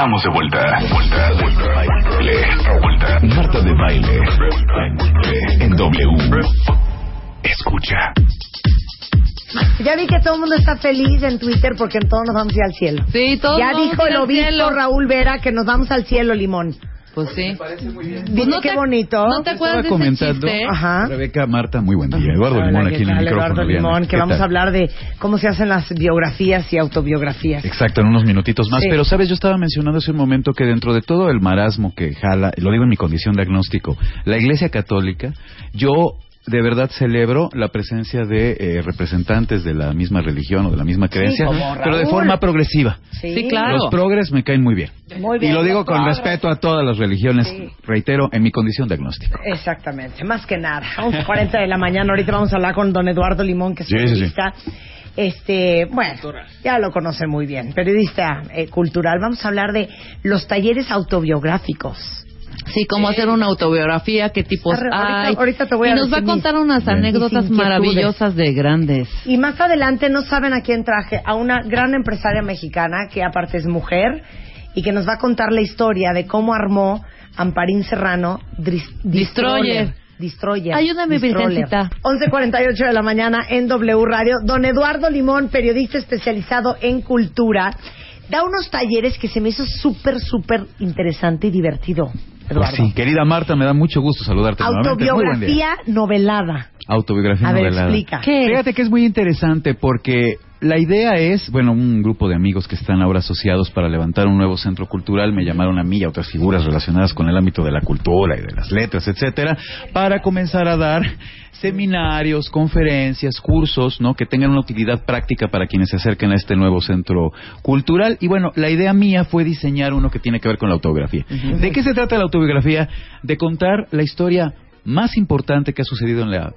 Estamos de vuelta. Vuelta, vuelta, vuelta. Marta de baile. En W. Escucha. Ya vi que todo el mundo está feliz en Twitter porque en todos nos vamos a ir al cielo. Sí, todos Ya dijo el obispo cielo. Raúl Vera que nos vamos al cielo, Limón. Pues sí. Dime no qué te- bonito. ¿No te acuerdas de ese comentando. chiste? Ajá. Rebeca, Marta, muy buen día. Eduardo Limón ¿qué aquí en el micrófono. Eduardo. Limón, que ¿Qué vamos tal? a hablar de cómo se hacen las biografías y autobiografías. Exacto, en unos minutitos más. Sí. Pero, ¿sabes? Yo estaba mencionando hace un momento que dentro de todo el marasmo que jala, lo digo en mi condición de agnóstico, la Iglesia Católica, yo de verdad celebro la presencia de eh, representantes de la misma religión o de la misma creencia, pero de forma progresiva. Sí, claro. Los progres me caen muy bien. Muy bien, Y lo digo con progres. respeto a todas las religiones, Sí. reitero, en mi condición de agnóstico. Exactamente, más que nada. 11.40 de la mañana, ahorita vamos a hablar con don Eduardo Limón, que es Sí, sí, sí. periodista. Este, bueno, ya lo conocen muy bien, periodista eh, cultural. Vamos a hablar de los talleres autobiográficos. Sí, cómo hacer una autobiografía, qué tipos ahorita- hay. ahorita te voy y a nos va a contar unas anécdotas maravillosas de grandes. Y más adelante no saben a quién traje, a una gran empresaria mexicana que aparte es mujer y que nos va a contar la historia de cómo armó Amparín Serrano Dris- Destroyer. Destroyer. Ayúdame. Virgencita. 11.48 de la mañana en W Radio. Don Eduardo Limón, periodista especializado en cultura, da unos talleres que se me hizo súper, súper interesante y divertido. Pues Eduardo. sí, querida Marta, me da mucho gusto saludarte nuevamente. Muy buen día. Autobiografía novelada. Autobiografía A ver, novelada. explica. ¿Qué? Fíjate que es muy interesante porque la idea es, bueno, un grupo de amigos que están ahora asociados para levantar un nuevo centro cultural me llamaron a mí y a otras figuras relacionadas con el ámbito de la cultura y de las letras, etcétera, para comenzar a dar seminarios, conferencias, cursos, ¿no? Que tengan una utilidad práctica para quienes se acerquen a este nuevo centro cultural. Y bueno, la idea mía fue diseñar uno que tiene que ver con la autobiografía. ¿De qué se trata la autobiografía? De contar la historia más importante que ha sucedido en la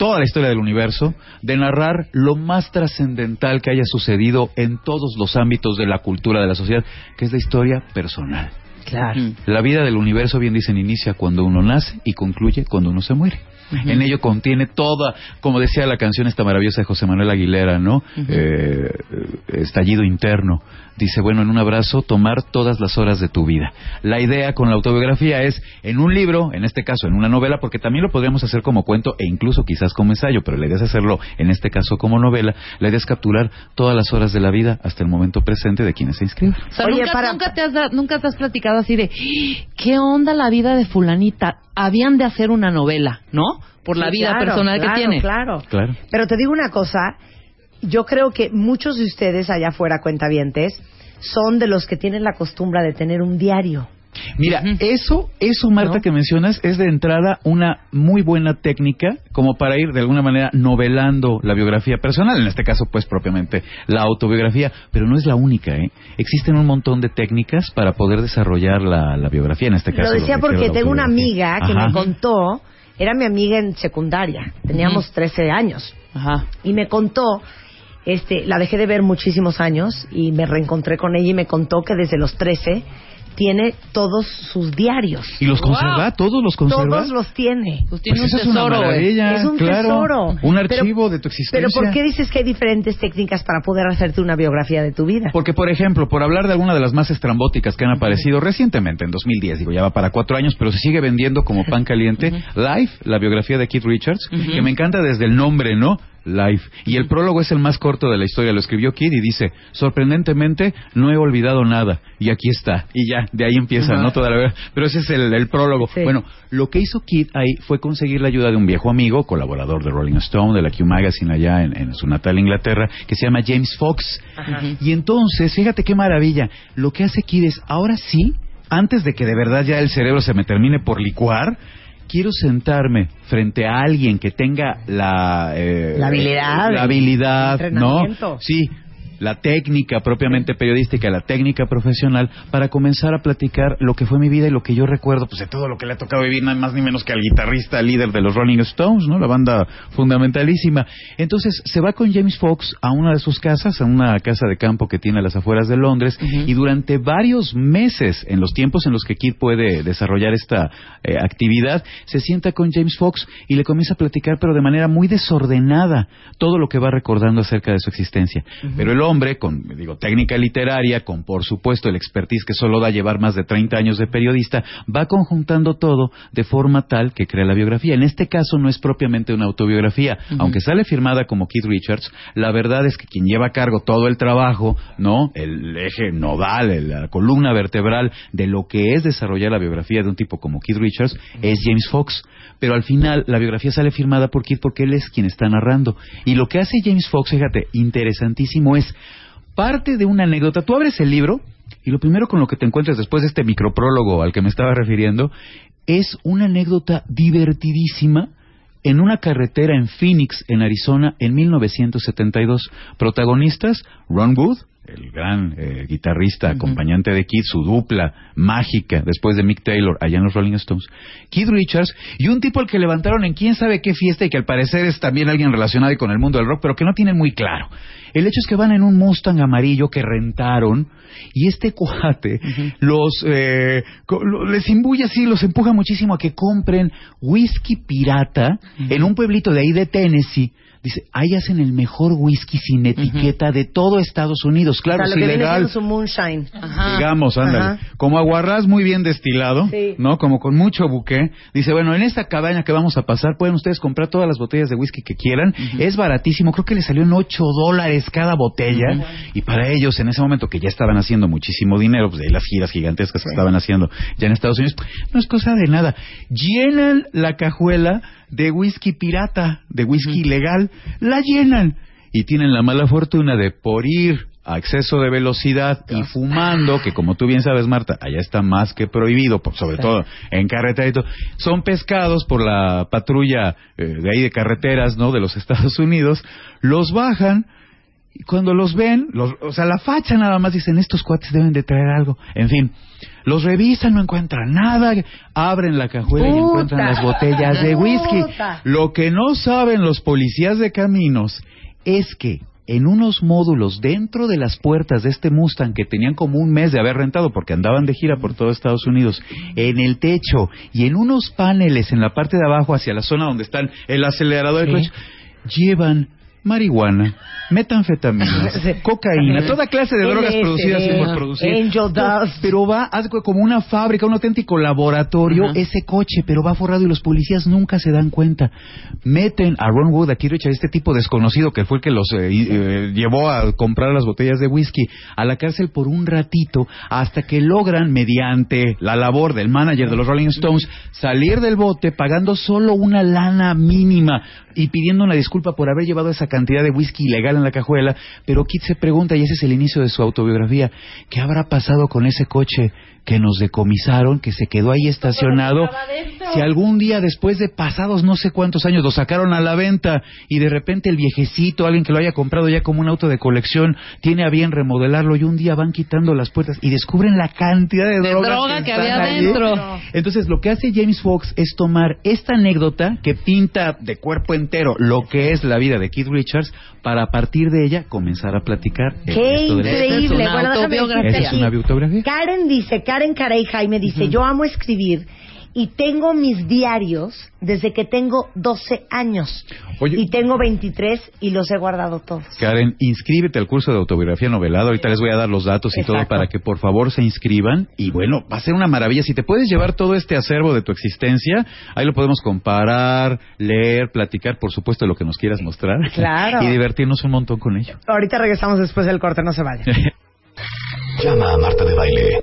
toda la historia del universo, de narrar lo más trascendental que haya sucedido en todos los ámbitos de la cultura de la sociedad, que es la historia personal. Claro. La vida del universo, bien dicen, inicia cuando uno nace y concluye cuando uno se muere. En ello contiene toda, como decía la canción esta maravillosa de José Manuel Aguilera, ¿no? Eh, estallido interno. Dice, bueno, en un abrazo, tomar todas las horas de tu vida. La idea con la autobiografía es, en un libro, en este caso en una novela, porque también lo podríamos hacer como cuento e incluso quizás como ensayo, pero la idea es hacerlo, en este caso como novela, la idea es capturar todas las horas de la vida hasta el momento presente de quienes se inscriben. O sea, Oye, nunca, para- nunca te has da- nunca te has platicado así de ¿qué onda la vida de fulanita? Habían de hacer una novela, ¿no? Por la Sí, vida claro, personal claro, que tiene. Claro, Claro. Pero te digo una cosa, yo creo que muchos de ustedes allá afuera, cuentavientes, son de los que tienen la costumbre de tener un diario. Mira, eso, eso, Marta, ¿No? que mencionas, es de entrada una muy buena técnica como para ir de alguna manera novelando la biografía personal, en este caso, pues propiamente la autobiografía, pero no es la única, ¿eh? Existen un montón de técnicas para poder desarrollar la, la biografía, en este caso. Lo decía porque tengo una amiga que Ajá. me contó, era mi amiga en secundaria, teníamos 13 años, Ajá. y me contó, este, la dejé de ver muchísimos años y me reencontré con ella y me contó que desde los 13 tiene todos sus diarios. ¿Y los conserva? ¿Todos los conserva? Todos los tiene. Pues tiene Pues un eso es una tesoro, Es un claro. tesoro. Un Pero- archivo de tu existencia. Pero ¿por qué dices que hay diferentes técnicas para poder hacerte una biografía de tu vida? Porque, por ejemplo, por hablar de alguna de las más estrambóticas que han aparecido recientemente, en 2010, digo, ya va para cuatro años, pero se sigue vendiendo como pan caliente, Life, la biografía de Keith Richards, que me encanta desde el nombre, ¿no? Life. Y el prólogo es el más corto de la historia, lo escribió Keith y dice, sorprendentemente, no he olvidado nada, y aquí está. Y ya, de ahí empieza, ¿no? Toda la Pero ese es el, el prólogo. Sí. Bueno, lo que hizo Keith ahí fue conseguir la ayuda de un viejo amigo, colaborador de Rolling Stone, de la Q Magazine allá en, en su natal Inglaterra, que se llama James Fox. Y entonces, fíjate qué maravilla, lo que hace Kid es, ahora sí, antes de que de verdad ya el cerebro se me termine por licuar, quiero sentarme frente a alguien que tenga la... eh, La habilidad, La habilidad. ¿no? Sí, la técnica propiamente periodística, la técnica profesional, para comenzar a platicar lo que fue mi vida y lo que yo recuerdo, pues de todo lo que le ha tocado vivir, nada más ni menos que al guitarrista líder de los Rolling Stones, ¿no? La banda fundamentalísima. Entonces se va con James Fox a una de sus casas, a una casa de campo que tiene a las afueras de Londres, y durante varios meses, en los tiempos en los que Kid puede desarrollar esta eh, actividad, se sienta con James Fox y le comienza a platicar, pero de manera muy desordenada, todo lo que va recordando acerca de su existencia. Pero el hombre, con, digo, técnica literaria, con, por supuesto, el expertise que solo da llevar más de 30 años de periodista, va conjuntando todo de forma tal que crea la biografía. En este caso no es propiamente una autobiografía, aunque sale firmada como Keith Richards, la verdad es que quien lleva a cargo todo el trabajo, ¿no? El eje nodal, la columna vertebral de lo que es desarrollar la biografía de un tipo como Keith Richards es James Fox. Pero al final la biografía sale firmada por Keith porque él es quien está narrando. Y lo que hace James Fox, fíjate, interesantísimo es parte de una anécdota. Tú abres el libro y lo primero con lo que te encuentras después de este microprólogo al que me estaba refiriendo es una anécdota divertidísima en una carretera en Phoenix, en Arizona, en 1972. Protagonistas, Ron Wood, el gran eh, guitarrista, acompañante de Keith, su dupla mágica después de Mick Taylor allá en los Rolling Stones, Keith Richards y un tipo al que levantaron en quién sabe qué fiesta y que al parecer es también alguien relacionado con el mundo del rock, pero que no tienen muy claro. El hecho es que van en un Mustang amarillo que rentaron y este cuate los eh, les imbuye así, los empuja muchísimo a que compren whisky pirata en un pueblito de ahí de Tennessee Dice, ahí hacen el mejor whisky sin etiqueta de todo Estados Unidos. Claro, o sea, es lo que ilegal. Viene su moonshine. Ajá. Digamos, ándale. Ajá. Como aguarrás muy bien destilado, Sí. ¿no? Como con mucho buque. Dice, bueno, en esta cabaña que vamos a pasar pueden ustedes comprar todas las botellas de whisky que quieran. Es baratísimo. Creo que le salió en 8 dólares cada botella. Y para ellos, en ese momento que ya estaban haciendo muchísimo dinero, pues de ahí las giras gigantescas que estaban haciendo ya en Estados Unidos, no es cosa de nada. Llenan la cajuela de whisky pirata, de whisky ilegal. La llenan. Y tienen la mala fortuna de por ir a exceso de velocidad y fumando, que como tú bien sabes, Marta, allá está más que prohibido, sobre todo en carretera y todo, son pescados por la patrulla eh, de ahí de carreteras, ¿no? De los Estados Unidos, los bajan y cuando los ven, los, o sea, la facha nada más dicen, estos cuates deben de traer algo. En fin, los revisan, no encuentran nada, abren la cajuela y encuentran las botellas de whisky. Puta. Lo que no saben los policías de caminos es que en unos módulos dentro de las puertas de este Mustang que tenían como un mes de haber rentado porque andaban de gira por todo Estados Unidos, en el techo y en unos paneles en la parte de abajo hacia la zona donde están el acelerador, el Sí. clutch, llevan marihuana, metanfetaminas, cocaína, toda clase de drogas LSD, producidas y por producir. Angel Dust. Pero va, haz como una fábrica, un auténtico laboratorio, ese coche, pero va forrado y los policías nunca se dan cuenta. Meten a Ron Wood, a Keith Richards, este tipo desconocido que fue el que los eh, eh, llevó a comprar las botellas de whisky, a la cárcel por un ratito, hasta que logran, mediante la labor del manager de los Rolling Stones, salir del bote pagando solo una lana mínima y pidiendo una disculpa por haber llevado esa cantidad de whisky ilegal en la cajuela. Pero Keith se pregunta, y ese es el inicio de su autobiografía, ¿qué habrá pasado con ese coche que nos decomisaron, que se quedó ahí estacionado? Si algún día después de pasados no sé cuántos años lo sacaron a la venta y de repente el viejecito, alguien que lo haya comprado ya como un auto de colección, tiene a bien remodelarlo y un día van quitando las puertas y descubren la cantidad de, De droga, droga que están había dentro. Entonces lo que hace James Fox es tomar esta anécdota que pinta de cuerpo entero lo que es la vida de Keith Richards para a partir de ella comenzar a platicar el Qué resto de la- increíble. Es una Bueno, autobiografía. es una autobiografía. Karen dice, Karen Caray Jaime dice, yo amo escribir y tengo mis diarios desde que tengo 12 años. Oye. Y tengo 23 y los he guardado todos. Karen, inscríbete al curso de autobiografía novelada. Ahorita les voy a dar los datos y todo para que por favor se inscriban. Y bueno, va a ser una maravilla. Si te puedes llevar todo este acervo de tu existencia, ahí lo podemos comparar, leer, platicar, por supuesto, lo que nos quieras mostrar. Claro. Y divertirnos un montón con ello. Ahorita regresamos después del corte, no se vayan. Llama a Marta de Baile.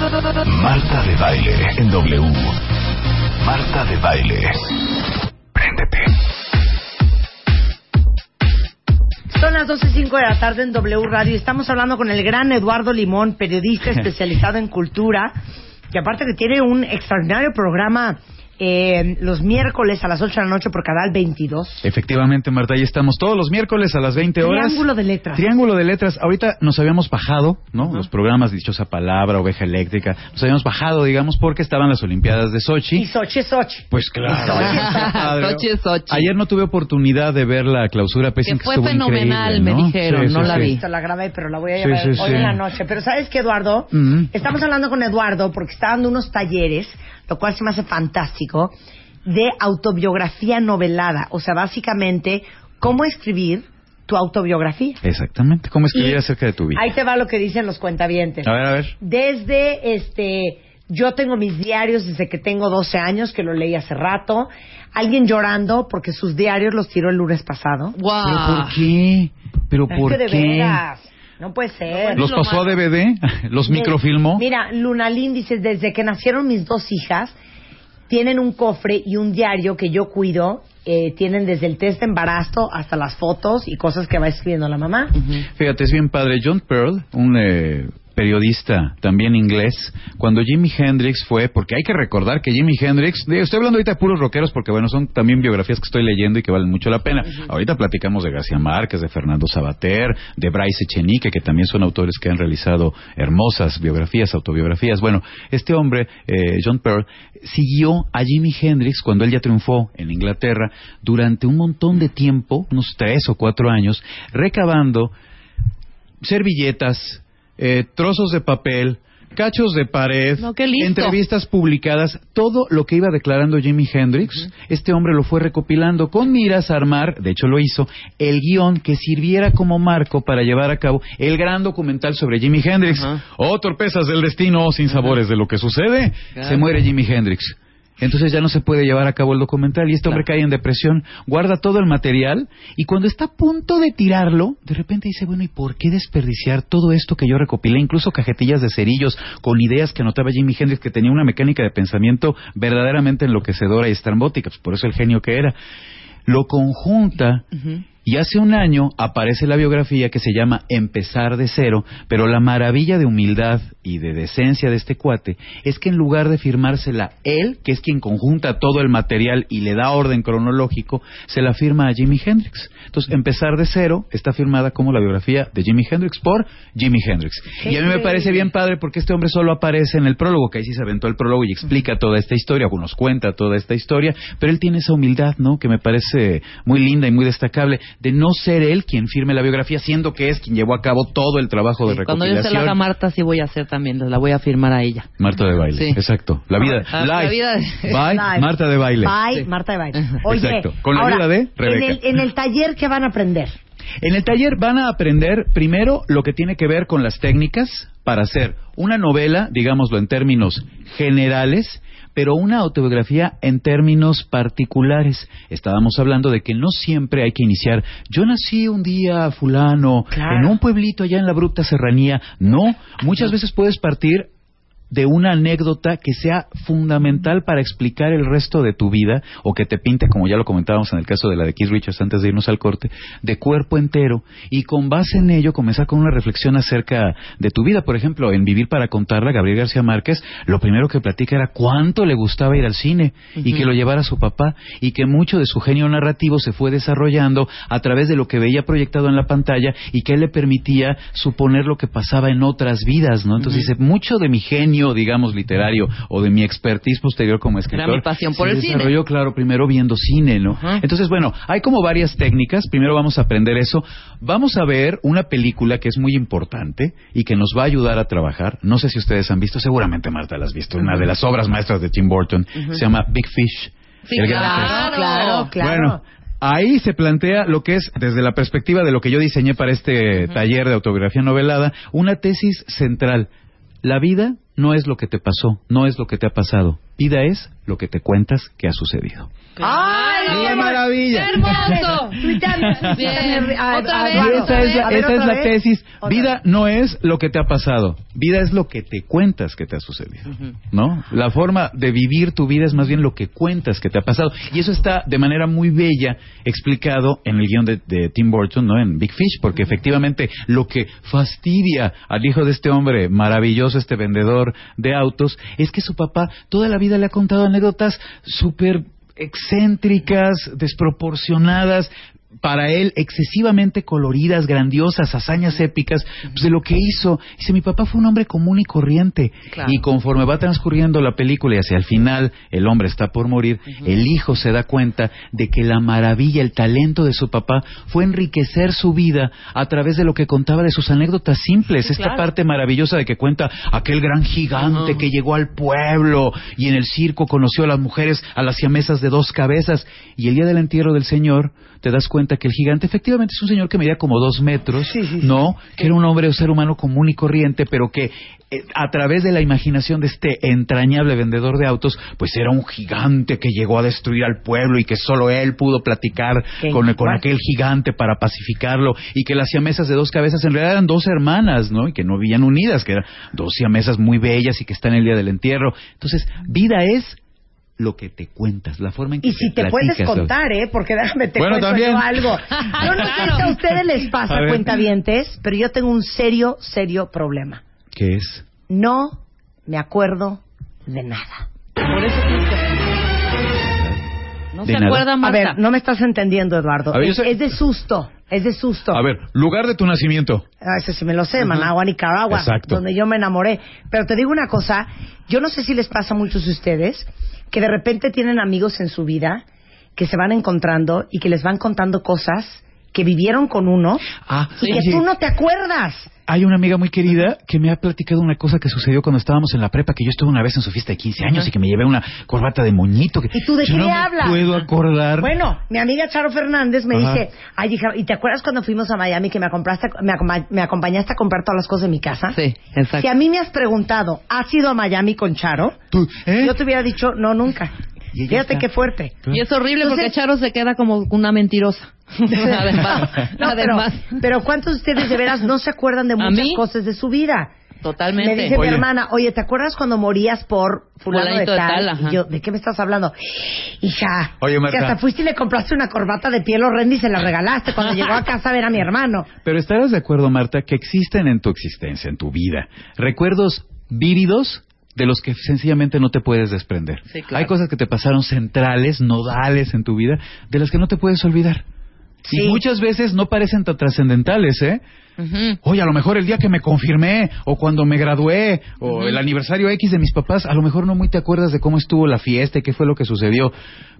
Marta de Baile en W. Marta de Baile. Préndete. Son las 12.05 de la tarde en W Radio estamos hablando con el gran Eduardo Limón, periodista especializado en cultura, que aparte que tiene un extraordinario programa eh, los miércoles a las 8 de la noche por canal 22. Efectivamente, Marta, ahí estamos todos los miércoles a las 20 horas. Triángulo de letras. Triángulo de letras. Ahorita nos habíamos bajado, ¿no? Los programas Dichosa Palabra, Oveja Eléctrica. Nos habíamos bajado, digamos, porque estaban las Olimpiadas de Y Sochi. Sochi, Sochi. Pues claro. Sochi es Sochi. Ayer no tuve oportunidad de ver la clausura pese Que que fue estuvo fenomenal, increíble, me ¿no? dijeron, Sí, no sí, la sí. vi. La grabé, pero la voy a Sí, llevar sí, hoy sí. en la noche. Pero ¿sabes qué, Eduardo? Mm. Estamos hablando con Eduardo porque está dando unos talleres, lo cual se me hace fantástico, de autobiografía novelada. O sea, básicamente, cómo escribir tu autobiografía. Exactamente. ¿Cómo escribir Y acerca de tu vida? Ahí te va lo que dicen los cuentavientes. A ver, a ver. Desde este yo tengo mis diarios desde que tengo 12 años, que lo leí hace rato. Alguien llorando porque sus diarios los tiró el lunes pasado. Guau. ¿Pero por qué? ¿Pero Es por que de qué? veras, no puede ser. ¿Los pasó a DVD? ¿Los De- microfilmó? Mira, Lunalín dice, desde que nacieron mis dos hijas, tienen un cofre y un diario que yo cuido. eh, tienen desde el test de embarazo hasta las fotos y cosas que va escribiendo la mamá. Fíjate, es bien padre. John Pearl, un eh, periodista también inglés, cuando Jimi Hendrix fue, porque hay que recordar que Jimi Hendrix, estoy hablando ahorita de puros rockeros porque bueno, son también biografías que estoy leyendo y que valen mucho la pena. Ahorita platicamos de García Márquez, de Fernando Sabater, de Bryce Echenique, que también son autores que han realizado hermosas biografías, autobiografías. Bueno, este hombre, eh, John Pearl, siguió a Jimi Hendrix cuando él ya triunfó en Inglaterra durante un montón de tiempo, unos tres o cuatro años, recabando servilletas, eh, trozos de papel, cachos de pared, No, entrevistas publicadas, todo lo que iba declarando Jimi Hendrix, este hombre lo fue recopilando con miras a armar, de hecho lo hizo, el guion que sirviera como marco para llevar a cabo el gran documental sobre Jimi Hendrix. Ajá. Oh, torpezas del destino, sin sabores de lo que sucede. Se muere Jimi Hendrix. Entonces ya no se puede llevar a cabo el documental y este hombre cae en depresión, guarda todo el material y cuando está a punto de tirarlo, de repente dice, bueno, ¿y por qué desperdiciar todo esto que yo recopilé? Incluso cajetillas de cerillos con ideas que anotaba Jimi Hendrix, que tenía una mecánica de pensamiento verdaderamente enloquecedora y estrambótica, pues por eso el genio que era. Lo conjunta y hace un año aparece la biografía que se llama Empezar de cero, pero la maravilla de humildad y de decencia de este cuate es que en lugar de firmársela él, que es quien conjunta todo el material y le da orden cronológico, se la firma a Jimi Hendrix. Entonces, Empezar de cero está firmada como la biografía de Jimi Hendrix por Jimi Hendrix. Y a mí me parece bien padre porque este hombre solo aparece en el prólogo, que ahí sí se aventó el prólogo y explica toda esta historia, o nos cuenta toda esta historia, pero él tiene esa humildad, ¿no? Que me parece muy linda y muy destacable, de no ser él quien firme la biografía, siendo que es quien llevó a cabo todo el trabajo de Cuando yo recopilación. se la haga a Marta, sí voy a hacer también, la voy a firmar a ella. Marta de baile, Sí. exacto. La vida, Ah, la live. vida de- Bye, Live. Marta de baile. Bye, Marta de Baile. Oye, Exacto. Con la ahora, ayuda de en Rebeca. el, en el taller, ¿qué van a aprender? En el taller van a aprender primero lo que tiene que ver con las técnicas para hacer una novela, digámoslo en términos generales, pero una autobiografía en términos particulares. Estábamos hablando de que no siempre hay que iniciar, yo nací un día fulano, Claro. en un pueblito allá en la bruta serranía. No, muchas veces puedes partir de una anécdota que sea fundamental para explicar el resto de tu vida o que te pinte, como ya lo comentábamos en el caso de la de Keith Richards antes de irnos al corte, de cuerpo entero y con base en ello comenzar con una reflexión acerca de tu vida. Por ejemplo, en Vivir para contarla, Gabriel García Márquez, lo primero que platica era cuánto le gustaba ir al cine y que lo llevara su papá y que mucho de su genio narrativo se fue desarrollando a través de lo que veía proyectado en la pantalla y que él le permitía suponer lo que pasaba en otras vidas, ¿no? Entonces dice, mucho de mi genio, digamos, literario o de mi expertise posterior como escritor. mi pasión por se el cine. desarrolló, claro, primero viendo cine, ¿no? Ajá. Entonces, bueno, hay como varias técnicas. Primero vamos a aprender eso. Vamos a ver una película que es muy importante y que nos va a ayudar a trabajar. No sé si ustedes han visto, seguramente Marta la has visto, una de las obras maestras de Tim Burton. Se llama Big Fish. Sí, El gran pez. claro. claro, claro. Bueno, ahí se plantea lo que es, desde la perspectiva de lo que yo diseñé para este taller de autobiografía novelada, una tesis central. La vida no es lo que te pasó, no es lo que te ha pasado. Vida es lo que te cuentas que ha sucedido. ¡Ay. ¡Qué maravilla! ¡Qué hermoso! Otra vez, esa es la, A ver, esa es otra la vez. tesis. Otra Vida vez. no es lo que te ha pasado. Vida es lo que te cuentas que te ha sucedido. ¿No? La forma de vivir tu vida es más bien lo que cuentas que te ha pasado. Y eso está de manera muy bella explicado en el guion de, de Tim Burton, ¿no? En Big Fish, porque efectivamente lo que fastidia al hijo de este hombre maravilloso, este vendedor de autos, es que su papá toda la vida le ha contado anécdotas súper excéntricas, desproporcionadas, para él excesivamente coloridas, grandiosas, hazañas épicas, pues de lo que hizo. Dice, mi papá fue un hombre común y corriente. Claro. Y conforme va transcurriendo la película y hacia el final el hombre está por morir, el hijo se da cuenta de que la maravilla, el talento de su papá fue enriquecer su vida a través de lo que contaba de sus anécdotas simples. Sí, Esta parte maravillosa de que cuenta aquel gran gigante que llegó al pueblo y en el circo conoció a las mujeres, a las siamesas de dos cabezas. Y el día del entierro del señor, te das cuenta que el gigante efectivamente es un señor que medía como dos metros, Sí, sí, sí. ¿no? Que era un hombre o ser humano común y corriente, pero que eh, a través de la imaginación de este entrañable vendedor de autos, pues era un gigante que llegó a destruir al pueblo y que solo él pudo platicar con, con aquel gigante para pacificarlo y que las siamesas de dos cabezas en realidad eran dos hermanas, ¿no? Y que no vivían unidas, que eran dos siamesas muy bellas y que están el día del entierro. Entonces, vida es lo que te cuentas, la forma en que Y si te platicas, puedes contar, ¿eh? Porque déjame te Bueno, cuento también. yo algo. Yo no sé si a ustedes les pasa, A cuentavientes, pero yo tengo un serio, serio problema. ¿Qué es? No me acuerdo de nada. Por eso no se nada. acuerda A ver, no me estás entendiendo, Eduardo. A ver, es, sé- es de susto, es de susto. A ver, lugar de tu nacimiento. Ah, Eso sí me lo sé, Managua, Nicaragua, Exacto. donde yo me enamoré. Pero te digo una cosa, yo no sé si les pasa a muchos de ustedes que de repente tienen amigos en su vida que se van encontrando y que les van contando cosas que vivieron con uno Ah, y que oye, tú no te acuerdas. Hay una amiga muy querida que me ha platicado una cosa que sucedió cuando estábamos en la prepa, que yo estuve una vez en su fiesta de 15 años y que me llevé una corbata de moñito. Que ¿Y tú de qué no me hablas? puedo acordar. Bueno, mi amiga Charo Fernández me Ajá. dice, ay, hija, ¿y te acuerdas cuando fuimos a Miami que me, compraste, me, me acompañaste a comprar todas las cosas de mi casa? Sí, exacto. Si a mí me has preguntado, ¿has ido a Miami con Charo? Tú, ¿eh? Yo te hubiera dicho, no, nunca. Y Fíjate qué fuerte. Y es horrible porque Charo se queda como una mentirosa. además, No, pero, además. pero ¿cuántos de ustedes de veras no se acuerdan de ¿A muchas mí? cosas de su vida? Totalmente. Me dice Oye. mi hermana, oye, ¿te acuerdas cuando morías por fulano de de tal? ajá. y yo, ¿de qué me estás hablando? Hija, Oye, que Marta. hasta fuiste y le compraste una corbata de piel horrenda y se la regalaste cuando llegó a casa a ver a mi hermano. Pero estarás de acuerdo, Marta, que existen en tu existencia, en tu vida, recuerdos vívidos de los que sencillamente no te puedes desprender. Sí, claro. Hay cosas que te pasaron centrales, nodales en tu vida, de las que no te puedes olvidar. Sí. Y muchas veces no parecen tan trascendentales, ¿eh? Ujú. Oye, a lo mejor el día que me confirmé, o cuando me gradué, o el aniversario X de mis papás, a lo mejor no muy te acuerdas de cómo estuvo la fiesta y qué fue lo que sucedió.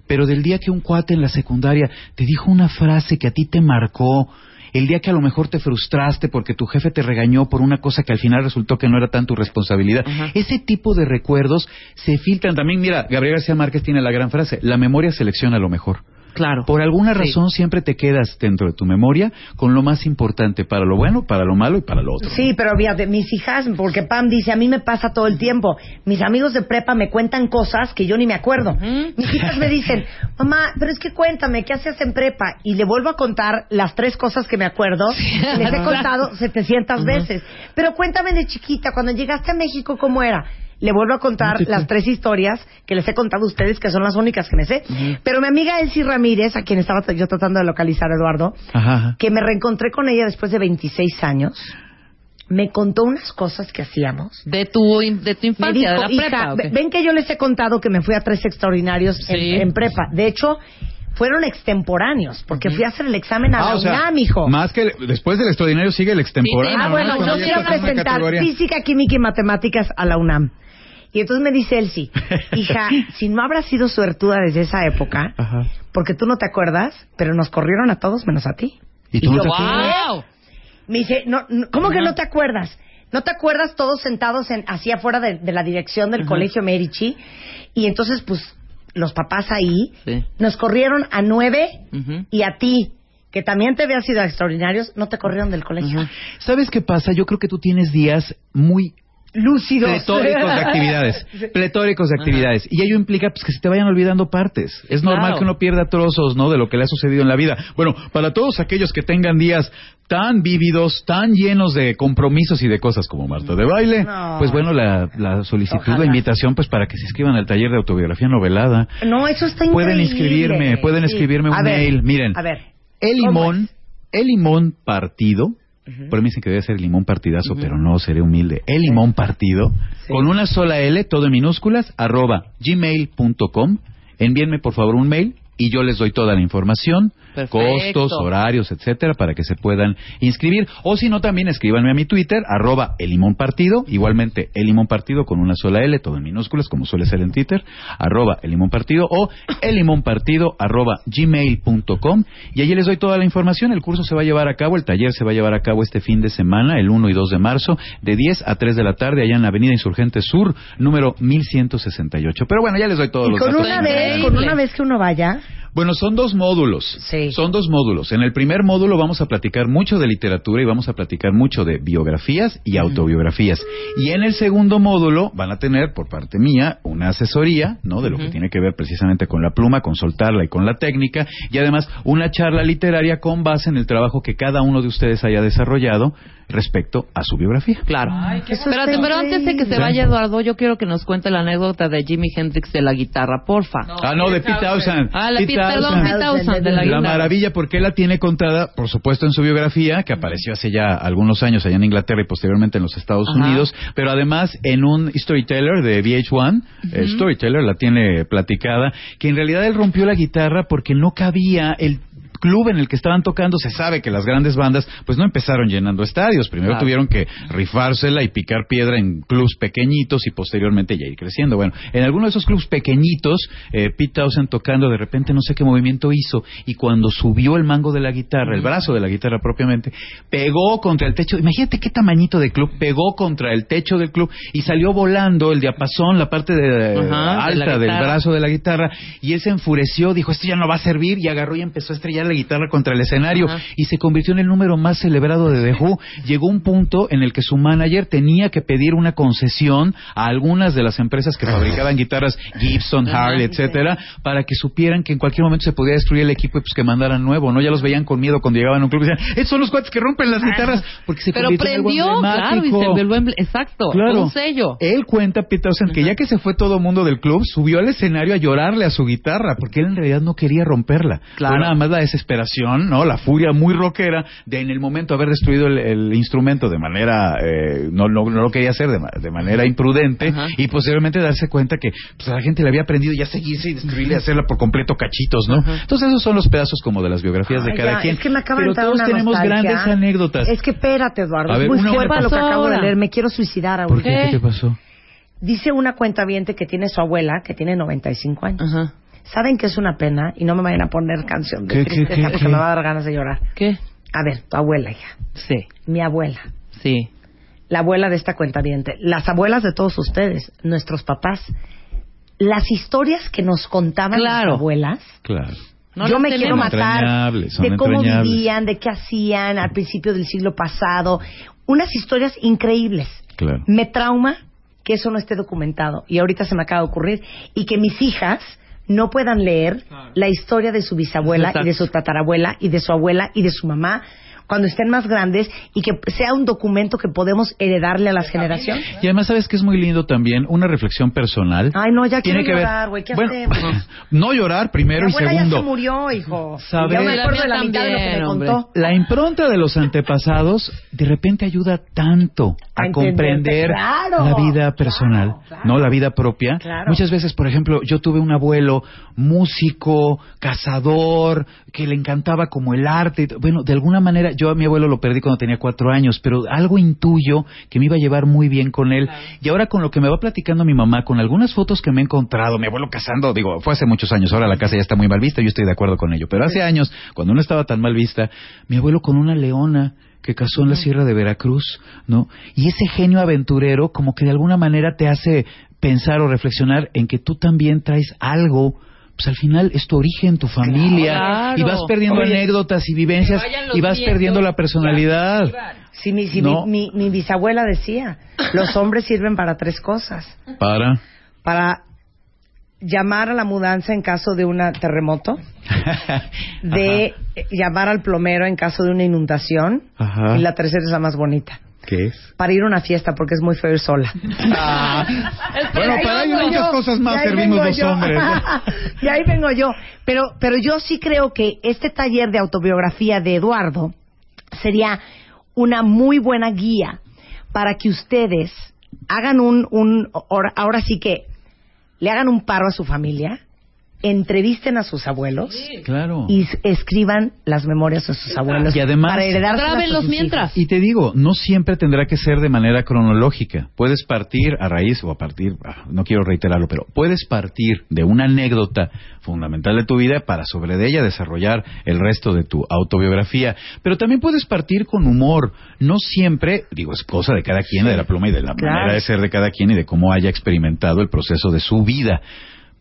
Pero del día que un cuate en la secundaria te dijo una frase que a ti te marcó, el día que a lo mejor te frustraste porque tu jefe te regañó por una cosa que al final resultó que no era tan tu responsabilidad. Ajá. Ese tipo de recuerdos se filtran también. Mira, Gabriel García Márquez tiene la gran frase, la memoria selecciona lo mejor. Claro. Por alguna Sí. razón siempre te quedas dentro de tu memoria con lo más importante para lo bueno, para lo malo y para lo otro. Sí, pero fíjate, mis hijas, porque Pam dice, a mí me pasa todo el tiempo. Mis amigos de prepa me cuentan cosas que yo ni me acuerdo. Mis hijas me dicen, mamá, pero es que cuéntame, ¿qué hacías en prepa? Y le vuelvo a contar las tres cosas que me acuerdo. Les he contado 700 veces. Pero cuéntame de chiquita, cuando llegaste a México, ¿cómo era? Le vuelvo a contar las tres historias que les he contado a ustedes, que son las únicas que me sé. Pero mi amiga Elsie Ramírez, a quien estaba yo tratando de localizar, Eduardo, Ajá, ajá. que me reencontré con ella después de 26 años, me contó unas cosas que hacíamos. De tu, de tu Me infancia, dijo, de la "Hija, prepa. ven que yo les he contado que me fui a tres extraordinarios en, Sí. en prepa. De hecho, fueron extemporáneos, porque fui a hacer el examen a Ah, la o sea, UNAM, hijo. Más que el- después del extraordinario sigue el extemporáneo. Sí, sí, Ah, ¿no? bueno, yo quiero presentar física, química y matemáticas a la UNAM. Y entonces me dice Elsie, hija, si no habrás sido suertuda desde esa época, Ajá. porque tú no te acuerdas, pero nos corrieron a todos menos a ti. ¿Y tú Y no yo, te acuerdas? ¡Wow! Me dice, no, no, ¿cómo que no te acuerdas? ¿No te acuerdas todos sentados en, así afuera de, de la dirección del Ajá. colegio Medici? Y entonces, pues, los papás ahí Sí. nos corrieron a nueve y a ti, que también te habías sido extraordinarios, no te corrieron del colegio. ¿Sabes qué pasa? Yo creo que tú tienes días muy Lúcidos. pletóricos de actividades. Pletóricos de actividades. Y ello implica pues, que se te vayan olvidando partes. Es normal Claro. que uno pierda trozos, ¿no? De lo que le ha sucedido en la vida. Bueno, para todos aquellos que tengan días tan vívidos, tan llenos de compromisos y de cosas como Marta de baile, No. pues bueno, la, la solicitud, Ojalá. la invitación, pues para que se inscriban al taller de autobiografía novelada. No, eso está Pueden increíble. inscribirme, pueden Sí. escribirme un A ver, mail. Miren, A ver. el ¿cómo limón, el limón partido, Por mí dicen que debe ser limón partidazo, pero no, seré humilde. El limón partido, con una sola L, todo en minúsculas, arroba gmail.com. Envíenme por favor un mail y yo les doy toda la información, Perfecto. costos, horarios, etcétera, para que se puedan inscribir. O si no, también escríbanme a mi Twitter, arroba el limón partido, igualmente el limón partido con una sola L, todo en minúsculas, como suele ser en Twitter, arroba el limón partido, o el limón partido, arroba gmail.com, y allí les doy toda la información. El curso se va a llevar a cabo, el taller se va a llevar a cabo este fin de semana, el 1 y 2 de marzo, de 10 a 3 de la tarde, allá en la Avenida Insurgente Sur, número 1168. Pero bueno, ya les doy todos Y los con datos. una vez, Increíble. con una vez que uno vaya, Bueno, son dos módulos. Sí. Son dos módulos. En el primer módulo vamos a platicar mucho de literatura y vamos a platicar mucho de biografías y autobiografías. Y en el segundo módulo van a tener, por parte mía, una asesoría, ¿no? De lo que tiene que ver precisamente con la pluma, con soltarla y con la técnica. Y además, una charla literaria con base en el trabajo que cada uno de ustedes haya desarrollado respecto a su biografía. Claro. Eso pero, antes de que se vaya Eduardo, yo quiero que nos cuente la anécdota de Jimi Hendrix de la guitarra, porfa. ah, no, de Pete Townshend. Ah, la Pete perdón. Pete Townshend de la La guitarra. maravilla, porque él la tiene contada, por supuesto, en su biografía, que apareció hace ya algunos años allá en Inglaterra y posteriormente en los Estados Ajá. Unidos, pero además en un storyteller de VH1, el storyteller la tiene platicada, que en realidad él rompió la guitarra porque no cabía el club en el que estaban tocando, se sabe que las grandes bandas pues no empezaron llenando estadios, primero Claro. tuvieron que rifársela y picar piedra en clubs pequeñitos y posteriormente ya ir creciendo. Bueno, en alguno de esos clubs pequeñitos, eh, Pete Townsend tocando, de repente no sé qué movimiento hizo y cuando subió el mango de la guitarra, el brazo de la guitarra propiamente, pegó contra el techo, imagínate qué tamañito de club, pegó contra el techo del club y salió volando el diapasón, la parte de, Ajá, de alta del brazo de la guitarra y él se enfureció, dijo esto ya no va a servir y agarró y empezó a estrellar la guitarra contra el escenario Ajá. y se convirtió en el número más celebrado de The Who. Llegó un punto en el que su manager tenía que pedir una concesión a algunas de las empresas que fabricaban guitarras Gibson, Harley, etcétera, para que supieran que en cualquier momento se podía destruir el equipo y pues que mandaran nuevo, ¿no? Ya los veían con miedo cuando llegaban a un club y decían, "Esos son los cuates que rompen las guitarras", porque se Pero convirtió en prendió, claro, y se emble- exacto, Claro. un sello. Él cuenta, Pete Townsend, que ya que se fue todo mundo del club, subió al escenario a llorarle a su guitarra, porque él en realidad no quería romperla. Claro. Fue nada más la desesperación, ¿no? La furia muy rockera de en el momento haber destruido el, el instrumento de manera, eh, no, no, no lo quería hacer de, ma- de manera imprudente, Ajá. y posteriormente darse cuenta que pues, a la gente le había aprendido ya seguirse y destruirle y hacerla por completo cachitos, ¿no? Entonces esos son los pedazos como de las biografías de Ay, cada ya, quien. Es que me acaba de Pero todos una tenemos nostalgia. grandes anécdotas. Es que espérate, Eduardo. A ver, es muy una- fuerte ¿Qué lo que pasó acabo de ahora? leer. Me quiero suicidar ¿Por ahorita. qué? ¿Qué? ¿Qué te pasó? Dice una cuenta que tiene su abuela, que tiene 95 años. Ajá. ¿Saben que es una pena? Y no me vayan a poner canción de ¿Qué, qué, tristeza qué, porque me va a dar ganas de llorar. ¿Qué? A ver, tu abuela, hija. Sí, Mi abuela. sí. La abuela de esta cuenta Las abuelas de todos ustedes. Nuestros papás. Las historias que nos contaban Claro. las abuelas. Claro. No yo me quiero tenemos. matar Entrañables, son de cómo vivían, de qué hacían al principio del siglo pasado. Unas historias increíbles. Claro. Me trauma que eso no esté documentado. Y ahorita se me acaba de ocurrir. Y que mis hijas no puedan leer la historia de su bisabuela Exacto. y de su tatarabuela y de su abuela y de su mamá cuando estén más grandes y que sea un documento que podemos heredarle a las generaciones. Y además, ¿sabes que es muy lindo también? Una reflexión personal. Ay, no, ya Tiene quiero que llorar, güey. ¿Qué bueno, hacemos? no llorar primero Mi y segundo. ya se murió, hijo. Ya me La acuerdo de la mitad de lo que me también, hombre. contó. La impronta de los antepasados de repente ayuda tanto A comprender claro, la vida personal, claro, claro. no la vida propia. Claro. Muchas veces, por ejemplo, yo tuve un abuelo músico, cazador, que le encantaba como el arte. Bueno, de alguna manera, yo a mi abuelo lo perdí cuando tenía cuatro años, pero algo intuyo que me iba a llevar muy bien con él. Y ahora con lo que me va platicando mi mamá, con algunas fotos que me he encontrado, mi abuelo cazando, digo, fue hace muchos años, ahora la casa ya está muy mal vista, yo estoy de acuerdo con ello, pero hace años, cuando no estaba tan mal vista, mi abuelo con una leona que cazó en la sierra de Veracruz, ¿no? Y ese genio aventurero como que de alguna manera te hace pensar o reflexionar en que tú también traes algo pues al final es tu origen, tu familia, Claro. y vas perdiendo Oye, anécdotas y vivencias y vas nietos. perdiendo la personalidad. Sí, mi, sí, No. mi, mi- mi bisabuela decía, los hombres sirven para tres cosas. Para. Para llamar a la mudanza en caso de un terremoto, de llamar al plomero en caso de una inundación, Ajá. y la tercera es la más bonita. ¿Qué es? Para ir a una fiesta, porque es muy feo ir sola. Ah, bueno, para ello muchas cosas más servimos los yo. hombres. y ahí vengo yo. Pero, pero yo sí creo que este taller de autobiografía de Eduardo sería una muy buena guía para que ustedes hagan un, un ahora- ahora sí que le hagan un paro a su familia, entrevisten a sus abuelos Claro. y escriban las memorias de sus abuelos Y además- para sus mientras. Y te digo, no siempre tendrá que ser de manera cronológica. Puedes partir a raíz o a partir, ah, no quiero reiterarlo, pero puedes partir de una anécdota fundamental de tu vida para sobre de ella desarrollar el resto de tu autobiografía. Pero también puedes partir con humor. No siempre, digo, es cosa de cada quien, de la pluma y de la Claro. manera de ser de cada quien y de cómo haya experimentado el proceso de su vida.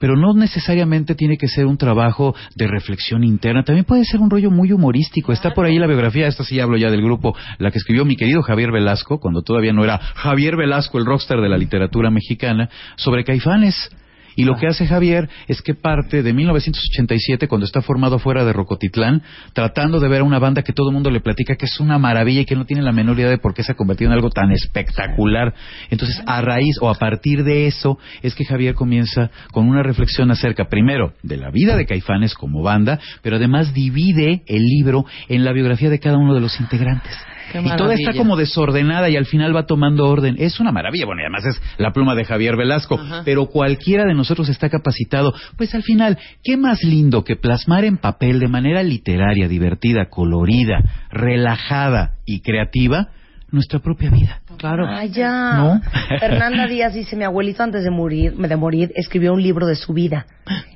Pero no necesariamente tiene que ser un trabajo de reflexión interna, también puede ser un rollo muy humorístico. Está por ahí la biografía, esta sí hablo ya del grupo, la que escribió mi querido Javier Velasco, cuando todavía no era Javier Velasco, el rockstar de la literatura mexicana, sobre caifanes. Y lo que hace Javier es que parte de 1987, cuando está formado fuera de Rocotitlán, tratando de ver a una banda que todo el mundo le platica que es una maravilla y que no tiene la menor idea de por qué se ha convertido en algo tan espectacular. Entonces, a raíz o a partir de eso, es que Javier comienza con una reflexión acerca, primero, de la vida de Caifanes como banda, pero además divide el libro en la biografía de cada uno de los integrantes. Y toda está como desordenada y al final va tomando orden. Es una maravilla. Bueno, y además es la pluma de Javier Velasco. Ajá. Pero cualquiera de nosotros está capacitado. Pues al final, ¿qué más lindo que plasmar en papel de manera literaria, divertida, colorida, relajada y creativa nuestra propia vida? Claro. Ah, ya. ¿No? Fernanda Díaz dice, mi abuelito antes de morir, de morir, escribió un libro de su vida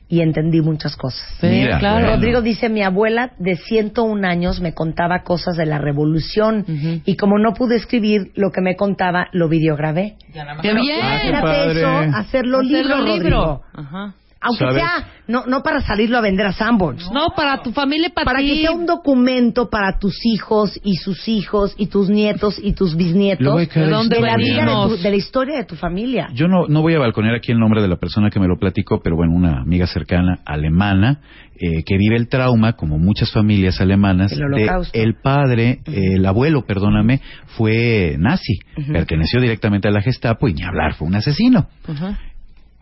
y entendí muchas cosas. Sí, Mira, claro. Rodrigo dice, mi abuela de 101 años me contaba cosas de la revolución Ujú. y como no pude escribir lo que me contaba, lo videograbé. ¡Qué bien! Ah, qué Imagínate padre. eso, hacerlo, Hacerlo libro, libro. Rodrigo. Ajá. Aunque ¿Sabes? sea, no, no para salirlo a vender a Sanborns. No, para tu familia, para, Para ti. que sea un documento para tus hijos y sus hijos y tus nietos y tus bisnietos ¿De dónde de la historia. vida de, tu- de la historia de tu familia. Yo no, no voy a balconear aquí el nombre de la persona que me lo platicó, pero bueno, una amiga cercana alemana eh, que vive el trauma, como muchas familias alemanas, El de holocausto. el padre, eh, el abuelo, perdóname, fue nazi, Ujú. perteneció directamente a la Gestapo y ni hablar, fue un asesino. Ajá.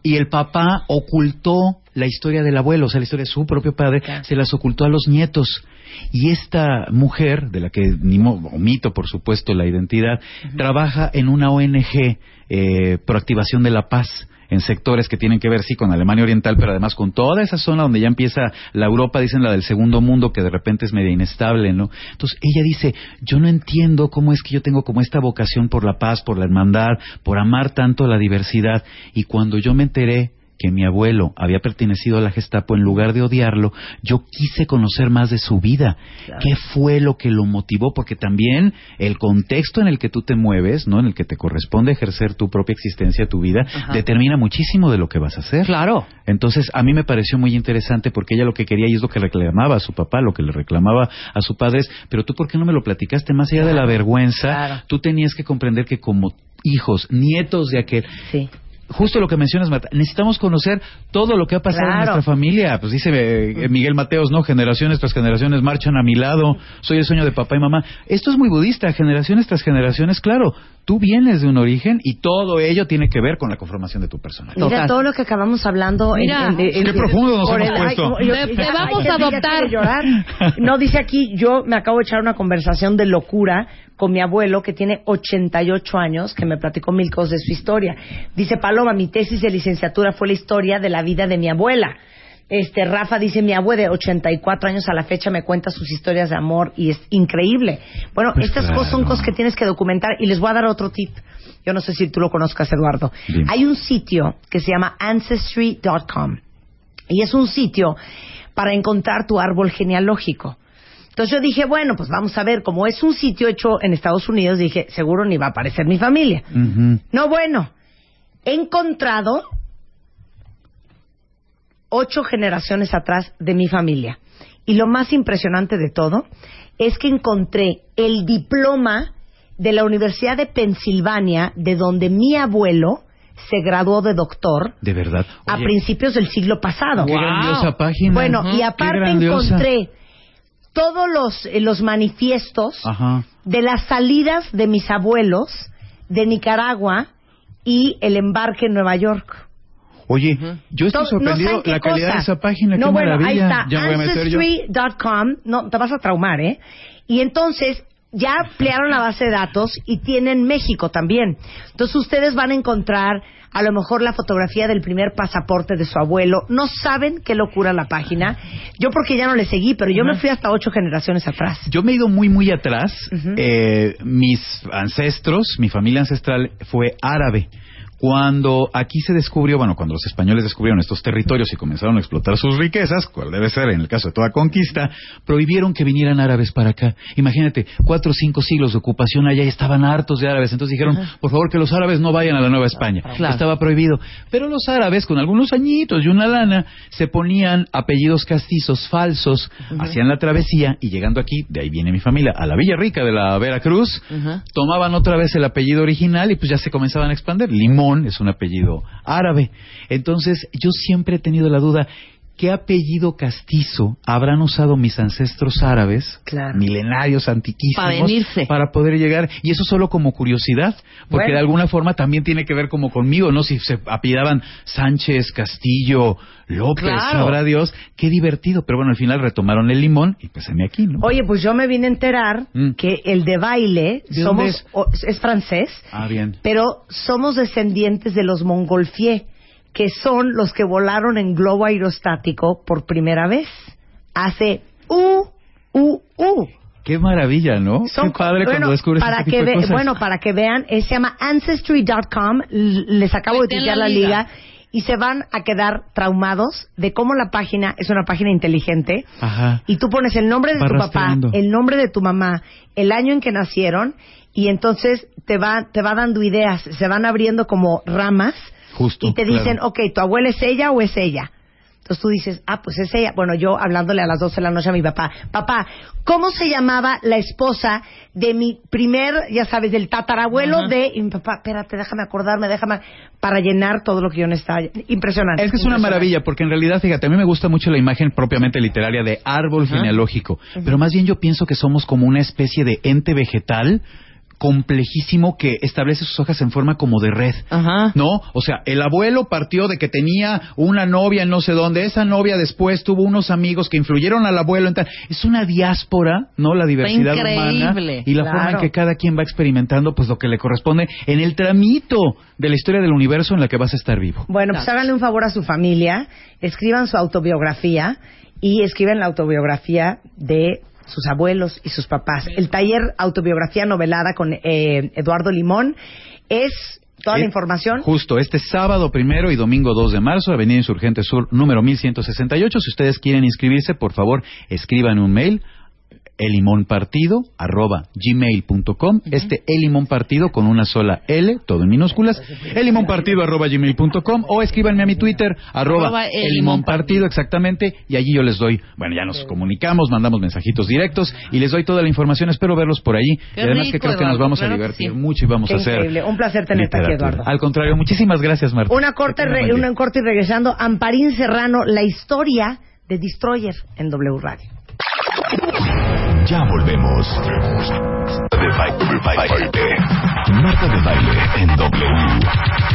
Y el papá ocultó la historia del abuelo, o sea, la historia de su propio padre, Claro. se las ocultó a los nietos. Y esta mujer, de la que ni omito, por supuesto, la identidad, trabaja en una ONG, eh, Proactivación de la Paz, en sectores que tienen que ver, sí, con Alemania Oriental, pero además con toda esa zona donde ya empieza la Europa, dicen la del segundo mundo, que de repente es media inestable, ¿no? Entonces ella dice, yo no entiendo cómo es que yo tengo como esta vocación por la paz, por la hermandad, por amar tanto la diversidad, y cuando yo me enteré que mi abuelo había pertenecido a la Gestapo, en lugar de odiarlo, yo quise conocer más de su vida. ¿Qué fue lo que lo motivó? Porque también el contexto en el que tú te mueves, ¿no? En el que te corresponde ejercer tu propia existencia, tu vida, Ajá. determina muchísimo de lo que vas a hacer. Claro. Entonces, a mí me pareció muy interesante porque ella lo que quería y es lo que reclamaba a su papá, lo que le reclamaba a su padre es, pero tú, ¿por qué no me lo platicaste? Más allá de la vergüenza, claro. tú tenías que comprender que como hijos, nietos de aquel, Sí. Justo lo que mencionas, Marta, necesitamos conocer todo lo que ha pasado en nuestra familia. Pues dice eh, Miguel Mateos, ¿no? Generaciones tras generaciones marchan a mi lado, soy el sueño de papá y mamá. Esto es muy budista, generaciones tras generaciones, claro. Tú vienes de un origen y todo ello tiene que ver con la conformación de tu personalidad. Mira Total. todo lo que acabamos hablando. en- Mira, en- en- qué profundo nos hemos puesto. ay, yo- Te- vamos ay, a adoptar. llorar. No, dice aquí, yo me acabo de echar una conversación de locura con mi abuelo que tiene 88 años, que me platicó mil cosas de su historia. Dice Paloma, mi tesis de licenciatura fue la historia de la vida de mi abuela. Este Rafa dice, mi abuelo de 84 años a la fecha me cuenta sus historias de amor y es increíble. Bueno, Pues estas cosas son cosas que tienes que documentar y les voy a dar otro tip. Yo no sé si tú lo conozcas, Eduardo. Hay un sitio que se llama ancestry.com y es un sitio para encontrar tu árbol genealógico. Entonces yo dije, bueno, pues vamos a ver, como es un sitio hecho en Estados Unidos, dije, seguro ni va a aparecer mi familia. No, bueno, he encontrado ocho generaciones atrás de mi familia. Y lo más impresionante de todo es que encontré el diploma de la Universidad de Pensilvania, de donde mi abuelo se graduó de doctor De verdad. a principios del siglo pasado. Qué Wow. grandiosa página. Bueno, y aparte encontré todos los, eh, los manifiestos Ajá. de las salidas de mis abuelos de Nicaragua y el embarque en Nueva York. Oye, yo estoy To- sorprendido qué la calidad de esa página, No, qué bueno, maravilla. ahí está, ancestry.com, no, te vas a traumar, ¿eh? Y entonces ya ampliaron la base de datos y tienen México también. Entonces ustedes van a encontrar a lo mejor la fotografía del primer pasaporte de su abuelo. No saben qué locura la página. Yo porque ya no le seguí, pero yo me fui hasta ocho generaciones atrás. Yo me he ido muy, muy atrás. Eh, mis ancestros, mi familia ancestral fue árabe. Cuando aquí se descubrió, bueno, cuando los españoles descubrieron estos territorios y comenzaron a explotar sus riquezas, cual debe ser en el caso de toda conquista, prohibieron que vinieran árabes para acá. Imagínate, cuatro o cinco siglos de ocupación allá y estaban hartos de árabes. Entonces dijeron, por favor, que los árabes no vayan a la Nueva España. Estaba prohibido. Pero los árabes, con algunos añitos y una lana, se ponían apellidos castizos falsos, hacían la travesía y llegando aquí, de ahí viene mi familia, a la Villa Rica de la Veracruz, tomaban otra vez el apellido original y pues ya se comenzaban a expandir. Limón es un apellido árabe. Entonces, yo siempre he tenido la duda, ¿qué apellido castizo habrán usado mis ancestros árabes, milenarios, antiquísimos, para, poder llegar? Y eso solo como curiosidad, porque de alguna forma también tiene que ver como conmigo, ¿no? Si se apellidaban Sánchez, Castillo, López, sabrá Dios, qué divertido. Pero bueno, al final retomaron el limón y pues mí aquí, ¿no? Oye, pues yo me vine a enterar mm. que el de baile somos es? francés, ah, bien. pero somos descendientes de los Montgolfier, que son los que volaron en globo aerostático por primera vez hace u u u. Qué maravilla, ¿no? Qué padre cuando descubres para este que de cosas. Bueno, para que vean, se llama Ancestry.com. Les acabo de tuitear la liga y se van a quedar traumados de cómo la página es una página inteligente Ajá. y tú pones el nombre de tu papá, el nombre de tu mamá, el año en que nacieron y entonces te va te va dando ideas, se van abriendo como ramas Justo, y te dicen, ok, ¿tu abuela es ella o es ella? Entonces tú dices, ah, pues es ella. Bueno, yo hablándole a las 12 de la noche a mi papá, papá, ¿cómo se llamaba la esposa de mi primer, ya sabes, del tatarabuelo de... Y mi papá, espérate, déjame acordarme, déjame... Para llenar todo lo que yo necesitaba. Impresionante. Es que es una maravilla, porque en realidad, fíjate, a mí me gusta mucho la imagen propiamente literaria de árbol genealógico, pero más bien yo pienso que somos como una especie de ente vegetal complejísimo que establece sus hojas en forma como de red. ¿No? O sea, el abuelo partió de que tenía una novia en no sé dónde, esa novia después tuvo unos amigos que influyeron al abuelo en tal. Es una diáspora, ¿no? La diversidad humana y la forma en que cada quien va experimentando pues lo que le corresponde en el tramito de la historia del universo en la que vas a estar vivo. Bueno, pues háganle un favor a su familia, escriban su autobiografía y escriben la autobiografía de sus abuelos y sus papás. El taller Autobiografía Novelada con eh, Eduardo Limón es toda la información. Justo, este sábado primero y domingo 2 de marzo, Avenida Insurgente Sur, número 1168. Si ustedes quieren inscribirse, por favor, escriban un mail elimonpartido arroba gmail.com este elimón partido con una sola L todo en minúsculas elimonpartido arroba gmail.com o escríbanme a mi Twitter arroba elimonpartido. exactamente y allí yo les doy bueno ya nos comunicamos mandamos mensajitos directos y les doy toda la información espero verlos por allí y además que creo que nos vamos a divertir mucho y vamos a hacer increíble. un placer tenerte aquí Eduardo. Al contrario muchísimas gracias Marta. Una corte, una corte y regresando Amparín Serrano la historia de Destroyer en W Radio ya volvemos. De baile. Marta de baile en W.